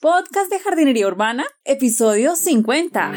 Podcast de Jardinería Urbana, episodio 50.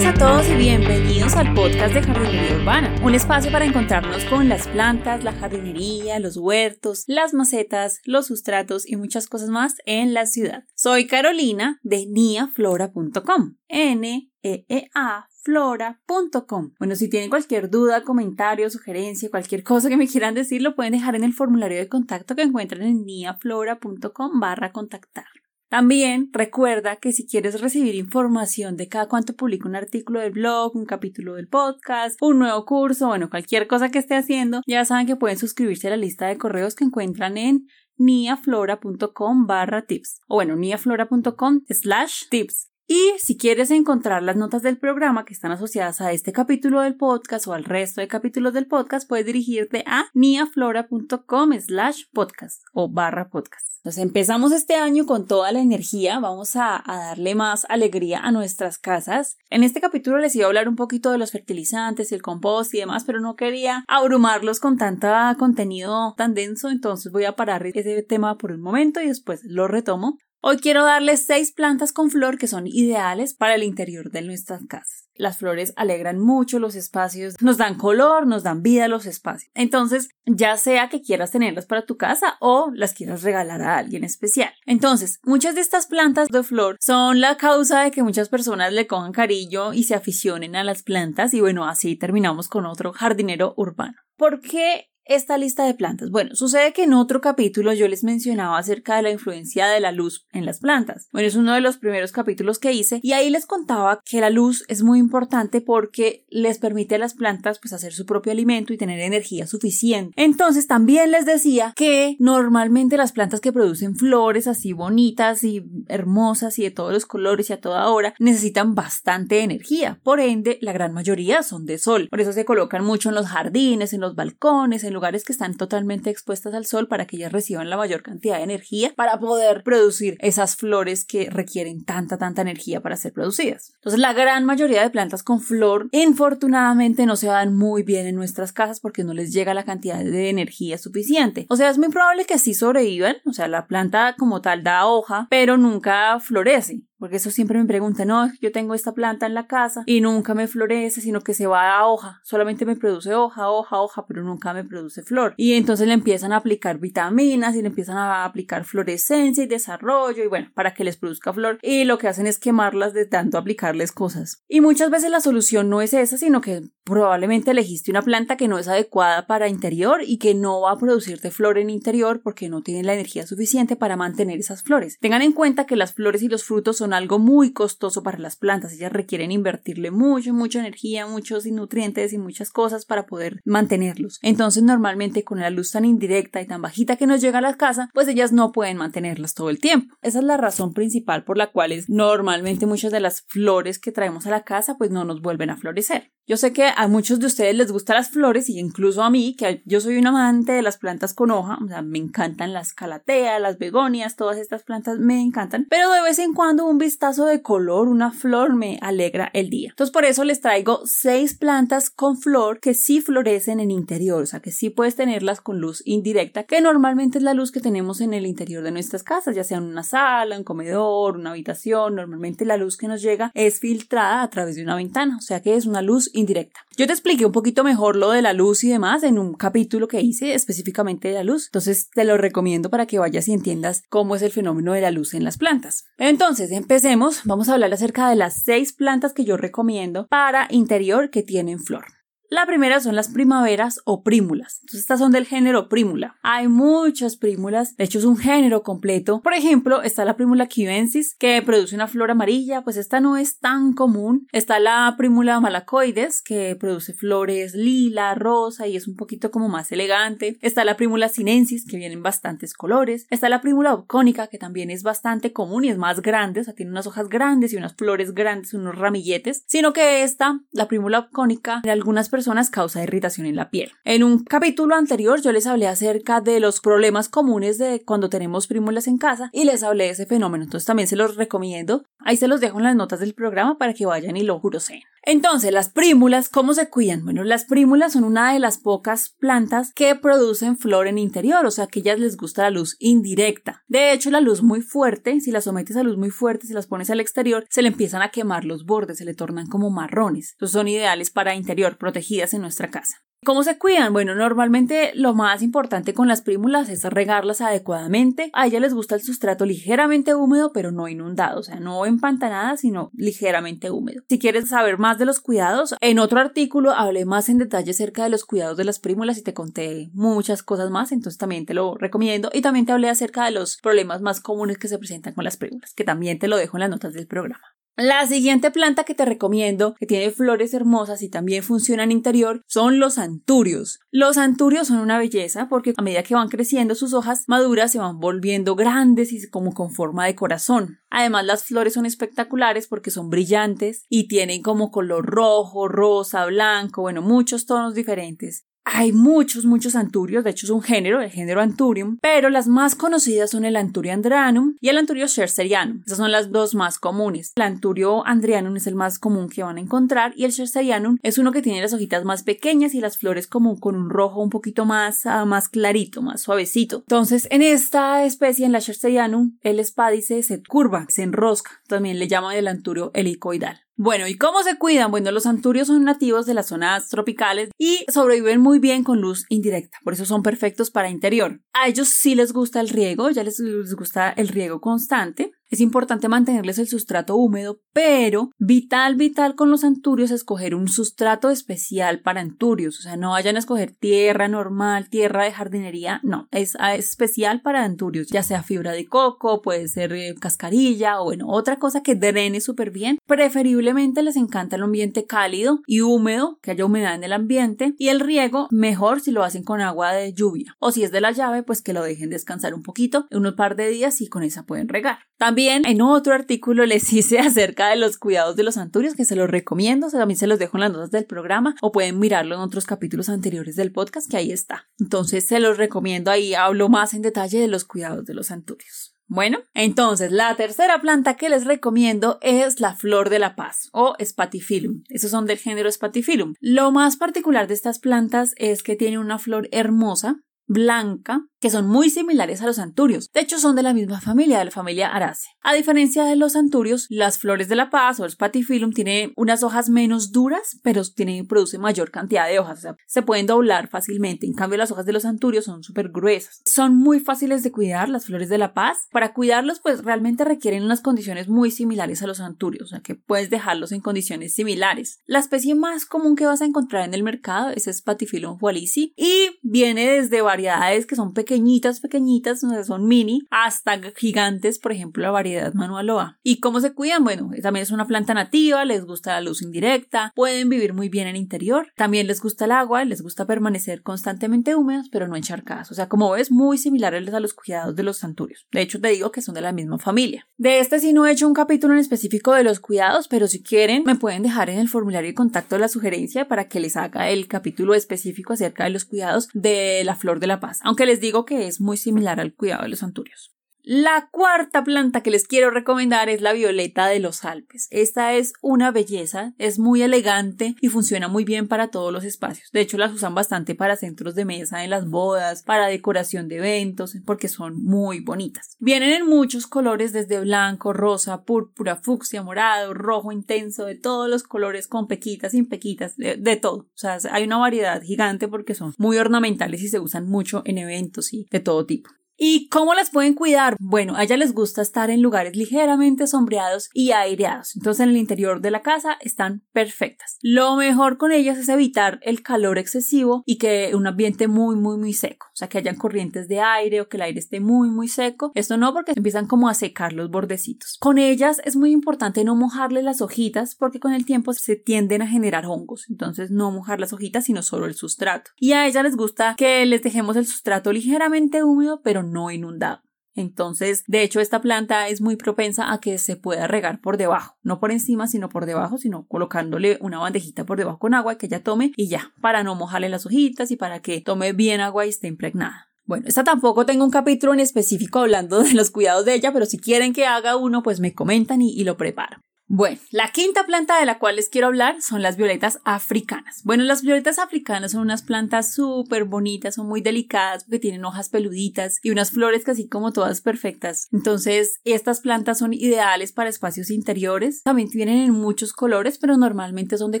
A todos y bienvenidos al podcast de Jardinería Urbana, un espacio para encontrarnos con las plantas, la jardinería, los huertos, las macetas, los sustratos y muchas cosas más en la ciudad. Soy Carolina de niaflora.com. N e e a flora.com. Bueno, si tienen cualquier duda, comentario, sugerencia, cualquier cosa que me quieran decir, lo pueden dejar en el formulario de contacto que encuentran en niaflora.com barra contactar. También recuerda que si quieres recibir información de cada cuanto publico un artículo del blog, un capítulo del podcast, un nuevo curso, bueno, cualquier cosa que esté haciendo, ya saben que pueden suscribirse a la lista de correos que encuentran en niaflora.com barra tips o bueno, niaflora.com slash tips. Y si quieres encontrar las notas del programa que están asociadas a este capítulo del podcast o al resto de capítulos del podcast, puedes dirigirte a niaflora.com slash podcast o barra podcast. Entonces empezamos este año con toda la energía, vamos a, darle más alegría a nuestras casas. En este capítulo les iba a hablar un poquito de los fertilizantes el compost y demás, pero no quería abrumarlos con tanto contenido tan denso, entonces voy a parar ese tema por un momento y después lo retomo. Hoy quiero darles seis plantas con flor que son ideales para el interior de nuestras casas. Las flores alegran mucho los espacios, nos dan color, nos dan vida a los espacios. Entonces, ya sea que quieras tenerlas para tu casa o las quieras regalar a alguien especial. Entonces, muchas de estas plantas de flor son la causa de que muchas personas le cojan cariño y se aficionen a las plantas y bueno, así terminamos con otro jardinero urbano. ¿Por qué esta lista de plantas? Bueno, sucede que en otro capítulo yo les mencionaba acerca de la influencia de la luz en las plantas. Bueno, es uno de los primeros capítulos que hice y ahí les contaba que la luz es muy importante porque les permite a las plantas pues hacer su propio alimento y tener energía suficiente. Entonces también les decía que normalmente las plantas que producen flores así bonitas y hermosas y de todos los colores y a toda hora necesitan bastante energía. Por ende, la gran mayoría son de sol. Por eso se colocan mucho en los jardines, en los balcones, en lugares que están totalmente expuestas al sol para que ellas reciban la mayor cantidad de energía para poder producir esas flores que requieren tanta, tanta energía para ser producidas. Entonces, la gran mayoría de plantas con flor, infortunadamente, no se dan muy bien en nuestras casas porque no les llega la cantidad de energía suficiente. O sea, es muy probable que sí sobrevivan, o sea, la planta como tal da hoja, pero nunca florece. Porque eso siempre me preguntan, no, yo tengo esta planta en la casa y nunca me florece, sino que se va a hoja, solamente me produce hoja, hoja, hoja, pero nunca me produce flor. Y entonces le empiezan a aplicar vitaminas y le empiezan a aplicar florescencia y desarrollo y bueno, para que les produzca flor. Y lo que hacen es quemarlas de tanto aplicarles cosas. Y muchas veces la solución no es esa, sino que probablemente elegiste una planta que no es adecuada para interior y que no va a producirte flor en interior porque no tiene la energía suficiente para mantener esas flores. Tengan en cuenta que las flores y los frutos son algo muy costoso para las plantas. Ellas requieren invertirle mucho, mucha energía, muchos nutrientes y muchas cosas para poder mantenerlos. Entonces, normalmente con la luz tan indirecta y tan bajita que nos llega a la casa, pues ellas no pueden mantenerlas todo el tiempo. Esa es la razón principal por la cual normalmente muchas de las flores que traemos a la casa pues no nos vuelven a florecer. Yo sé que a muchos de ustedes les gustan las flores y incluso a mí, que yo soy un amante de las plantas con hoja, o sea, me encantan las calateas, las begonias, todas estas plantas me encantan, pero de vez en cuando un vistazo de color, una flor me alegra el día. Entonces por eso les traigo seis plantas con flor que sí florecen en interior, o sea, que sí puedes tenerlas con luz indirecta, que normalmente es la luz que tenemos en el interior de nuestras casas, ya sea en una sala, un comedor, una habitación, normalmente la luz que nos llega es filtrada a través de una ventana, o sea que es una luz indirecta. Yo te expliqué un poquito mejor lo de la luz y demás en un capítulo que hice específicamente de la luz. Entonces te lo recomiendo para que vayas y entiendas cómo es el fenómeno de la luz en las plantas. Entonces, empecemos. Vamos a hablar acerca de las seis plantas que yo recomiendo para interior que tienen flor. La primera son las primaveras o prímulas. Entonces estas son del género prímula. Hay muchas prímulas, de hecho es un género completo. Por ejemplo, está la prímula cubensis que produce una flor amarilla, pues esta no es tan común. Está la prímula malacoides que produce flores lila, rosa y es un poquito como más elegante. Está la prímula sinensis que vienen bastantes colores. Está la prímula obcónica que también es bastante común y es más grande, o sea, tiene unas hojas grandes y unas flores grandes, unos ramilletes. Sino que esta, la prímula obcónica, de algunas personas personas causa irritación en la piel. En un capítulo anterior yo les hablé acerca de los problemas comunes de cuando tenemos prímulas en casa y les hablé de ese fenómeno, entonces también se los recomiendo Ahí se los dejo en las notas del programa para que vayan y lo juroseen. Entonces, las prímulas, ¿cómo se cuidan? Bueno, las prímulas son una de las pocas plantas que producen flor en interior, o sea que ellas les gusta la luz indirecta. De hecho, la luz muy fuerte, si las sometes a luz muy fuerte, si las pones al exterior, se le empiezan a quemar los bordes, se le tornan como marrones. Entonces son ideales para interior, protegidas en nuestra casa. ¿Cómo se cuidan? Bueno, normalmente lo más importante con las prímulas es regarlas adecuadamente. A ellas les gusta el sustrato ligeramente húmedo, pero no inundado, o sea, no empantanada, sino ligeramente húmedo. Si quieres saber más de los cuidados, en otro artículo hablé más en detalle acerca de los cuidados de las prímulas y te conté muchas cosas más, entonces también te lo recomiendo. Y también te hablé acerca de los problemas más comunes que se presentan con las prímulas, que también te lo dejo en las notas del programa. La siguiente planta que te recomiendo, que tiene flores hermosas y también funciona en interior, son los anturios. Los anturios son una belleza porque a medida que van creciendo sus hojas maduras se van volviendo grandes y como con forma de corazón. Además las flores son espectaculares porque son brillantes y tienen como color rojo, rosa, blanco, bueno, muchos tonos diferentes. Hay muchos, muchos anturios, de hecho es un género, el género Anturium, pero las más conocidas son el Anturio andreanum y el Anturio scherserianum. Esas son las dos más comunes. El Anturio andreanum es el más común que van a encontrar y el scherserianum es uno que tiene las hojitas más pequeñas y las flores como con un rojo un poquito más, ah, más clarito, más suavecito. Entonces, en esta especie, en la scherserianum, el espádice se curva, se enrosca. También le llaman el Anturio helicoidal. Bueno, ¿y cómo se cuidan? Bueno, los anturios son nativos de las zonas tropicales y sobreviven muy bien con luz indirecta, por eso son perfectos para interior. A ellos sí les gusta el riego, ya les, les gusta el riego constante, es importante mantenerles el sustrato húmedo, pero vital, vital con los anturios escoger un sustrato especial para anturios. O sea, no vayan a escoger tierra normal, tierra de jardinería, no, es, especial para anturios, ya sea fibra de coco, puede ser eh, cascarilla o bueno, otra cosa que drene súper bien. Preferiblemente les encanta el ambiente cálido y húmedo, que haya humedad en el ambiente y el riego mejor si lo hacen con agua de lluvia o si es de la llave, pues que lo dejen descansar un poquito, unos par de días y con esa pueden regar. También en otro artículo les hice acerca de los cuidados de los anturios, que se los recomiendo, también se los dejo en las notas del programa o pueden mirarlo en otros capítulos anteriores del podcast, que ahí está. Entonces se los recomiendo, ahí hablo más en detalle de los cuidados de los anturios. Bueno, entonces la tercera planta que les recomiendo es la flor de la paz o Spatifilum. Esos son del género Spatifilum. Lo más particular de estas plantas es que tiene una flor hermosa, blanca, que son muy similares a los anturios. De hecho, son de la misma familia, de la familia Araceae. A diferencia de los anturios, las flores de la paz o el spatifilum tienen unas hojas menos duras, pero tienen, produce mayor cantidad de hojas. O sea, se pueden doblar fácilmente. En cambio, las hojas de los anturios son súper gruesas. Son muy fáciles de cuidar, las flores de la paz. Para cuidarlos, pues realmente requieren unas condiciones muy similares a los anturios, o sea, que puedes dejarlos en condiciones similares. La especie más común que vas a encontrar en el mercado es Spatifilum walisi y viene desde variedades que son pequeñitas, pequeñitas, son mini, hasta gigantes, por ejemplo, la variedad manualoa. ¿Y cómo se cuidan? Bueno, también es una planta nativa, les gusta la luz indirecta, pueden vivir muy bien en interior, también les gusta el agua, les gusta permanecer constantemente húmedos, pero no encharcadas. O sea, como ves, muy similares a los cuidados de los santurios. De hecho, te digo que son de la misma familia. De este sí no he hecho un capítulo en específico de los cuidados, pero si quieren, me pueden dejar en el formulario de contacto la sugerencia para que les haga el capítulo específico acerca de los cuidados de la flor de la paz. Aunque les digo que es muy similar al cuidado de los anturios. La cuarta planta que les quiero recomendar es la violeta de los Alpes. Esta es una belleza, es muy elegante y funciona muy bien para todos los espacios. De hecho, las usan bastante para centros de mesa en las bodas, para decoración de eventos, porque son muy bonitas. Vienen en muchos colores, desde blanco, rosa, púrpura, fucsia, morado, rojo intenso, de todos los colores, con pequitas, sin pequitas, de, de todo. O sea, hay una variedad gigante porque son muy ornamentales y se usan mucho en eventos y de todo tipo. ¿Y cómo las pueden cuidar? Bueno, a ellas les gusta estar en lugares ligeramente sombreados y aireados. Entonces en el interior de la casa están perfectas. Lo mejor con ellas es evitar el calor excesivo y que un ambiente muy, muy, muy seco. O sea, que hayan corrientes de aire o que el aire esté muy, muy seco. Esto no porque empiezan como a secar los bordecitos. Con ellas es muy importante no mojarle las hojitas porque con el tiempo se tienden a generar hongos. Entonces no mojar las hojitas sino solo el sustrato. Y a ellas les gusta que les dejemos el sustrato ligeramente húmedo pero no inundado. Entonces, de hecho, esta planta es muy propensa a que se pueda regar por debajo, no por encima, sino por debajo, sino colocándole una bandejita por debajo con agua que ella tome y ya, para no mojarle las hojitas y para que tome bien agua y esté impregnada. Bueno, esta tampoco tengo un capítulo en específico hablando de los cuidados de ella, pero si quieren que haga uno, pues me comentan y, y lo preparo. Bueno, la quinta planta de la cual les quiero hablar son las violetas africanas. Bueno, las violetas africanas son unas plantas súper bonitas, son muy delicadas porque tienen hojas peluditas y unas flores casi como todas perfectas. Entonces, estas plantas son ideales para espacios interiores. También tienen en muchos colores, pero normalmente son de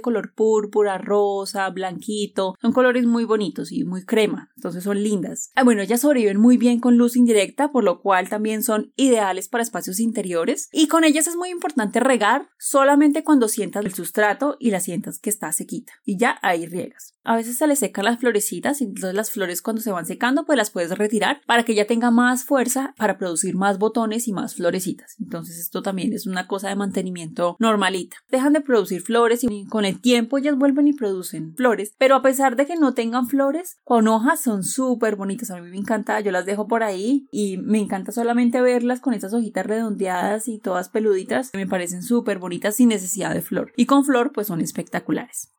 color púrpura, rosa, blanquito. Son colores muy bonitos y muy crema, entonces son lindas. Ah, bueno, ellas sobreviven muy bien con luz indirecta, por lo cual también son ideales para espacios interiores. Y con ellas es muy importante regar solamente cuando sientas el sustrato y la sientas que está sequita. Y ya ahí riegas. A veces se le secan las florecitas y entonces las flores cuando se van secando pues las puedes retirar para que ya tenga más fuerza para producir más botones y más florecitas. Entonces esto también es una cosa de mantenimiento normalita. Dejan de producir flores y con el tiempo ellas vuelven y producen flores. Pero a pesar de que no tengan flores, con hojas son súper bonitas. A mí me encanta, yo las dejo por ahí y me encanta solamente verlas con esas hojitas redondeadas y todas peluditas. Me parecen súper bonitas sin necesidad de flor. Y con flor pues son espectaculares.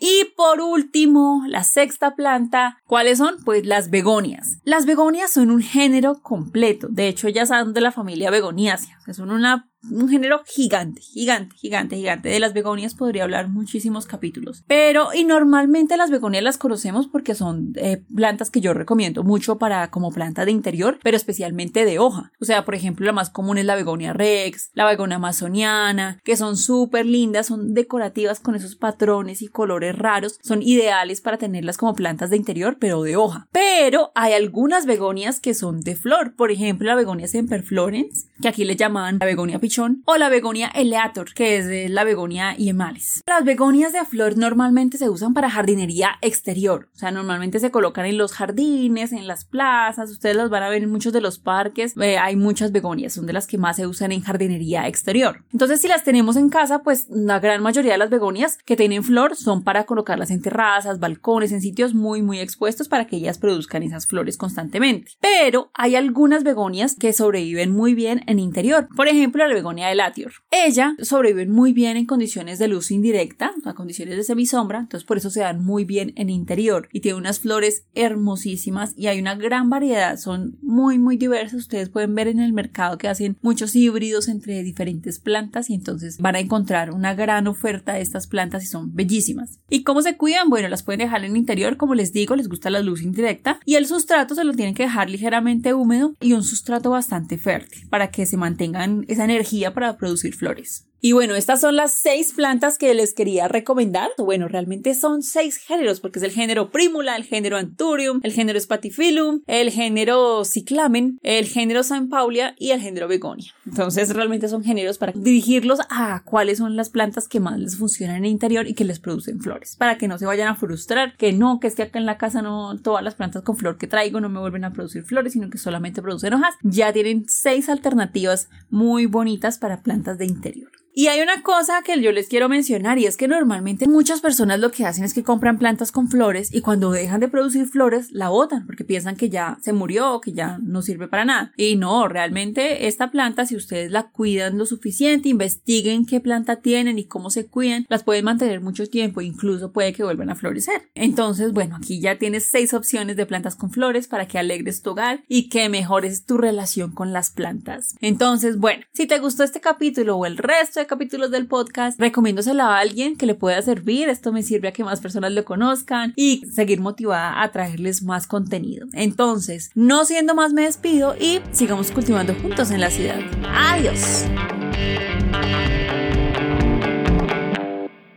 Y por último, la sexta planta, ¿cuáles son? Pues las begonias. Las begonias son un género completo. De hecho, ellas son de la familia begoniácea. son una un género gigante, gigante, gigante, gigante. De las begonias podría hablar muchísimos capítulos. Pero, y normalmente las begonias las conocemos porque son eh, plantas que yo recomiendo mucho para como planta de interior, pero especialmente de hoja. O sea, por ejemplo, la más común es la begonia rex, la begonia amazoniana, que son súper lindas, son decorativas con esos patrones y colores raros. Son ideales para tenerlas como plantas de interior, pero de hoja. Pero hay algunas begonias que son de flor. Por ejemplo, la begonia semperflorens, que aquí le llaman la begonia o la begonia eleator, que es la begonia yemales. Las begonias de flor normalmente se usan para jardinería exterior, o sea, normalmente se colocan en los jardines, en las plazas, ustedes las van a ver en muchos de los parques, eh, hay muchas begonias, son de las que más se usan en jardinería exterior. Entonces, si las tenemos en casa, pues la gran mayoría de las begonias que tienen flor son para colocarlas en terrazas, balcones, en sitios muy, muy expuestos para que ellas produzcan esas flores constantemente. Pero hay algunas begonias que sobreviven muy bien en interior. Por ejemplo, la begonia de latior. Ella sobrevive muy bien en condiciones de luz indirecta, a condiciones de semisombra, entonces por eso se dan muy bien en interior y tiene unas flores hermosísimas y hay una gran variedad, son muy muy diversas, ustedes pueden ver en el mercado que hacen muchos híbridos entre diferentes plantas y entonces van a encontrar una gran oferta de estas plantas y son bellísimas. ¿Y cómo se cuidan? Bueno, las pueden dejar en interior, como les digo, les gusta la luz indirecta y el sustrato se lo tienen que dejar ligeramente húmedo y un sustrato bastante fértil para que se mantengan esa energía para producir flores. Y bueno, estas son las seis plantas que les quería recomendar. Bueno, realmente son seis géneros, porque es el género Primula, el género Anturium, el género Spatifilum, el género Cyclamen, el género San Paulia y el género Begonia. Entonces, realmente son géneros para dirigirlos a cuáles son las plantas que más les funcionan en el interior y que les producen flores, para que no se vayan a frustrar, que no, que es que acá en la casa no todas las plantas con flor que traigo no me vuelven a producir flores, sino que solamente producen hojas. Ya tienen seis alternativas muy bonitas para plantas de interior. Y hay una cosa que yo les quiero mencionar y es que normalmente muchas personas lo que hacen es que compran plantas con flores y cuando dejan de producir flores la botan porque piensan que ya se murió o que ya no sirve para nada. Y no, realmente esta planta si ustedes la cuidan lo suficiente, investiguen qué planta tienen y cómo se cuidan, las pueden mantener mucho tiempo, incluso puede que vuelvan a florecer. Entonces, bueno, aquí ya tienes seis opciones de plantas con flores para que alegres tu hogar y que mejores tu relación con las plantas. Entonces, bueno, si te gustó este capítulo o el resto de capítulos del podcast, recomiéndoselo a alguien que le pueda servir. Esto me sirve a que más personas lo conozcan y seguir motivada a traerles más contenido. Entonces, no siendo más, me despido y sigamos cultivando juntos en la ciudad. Adiós.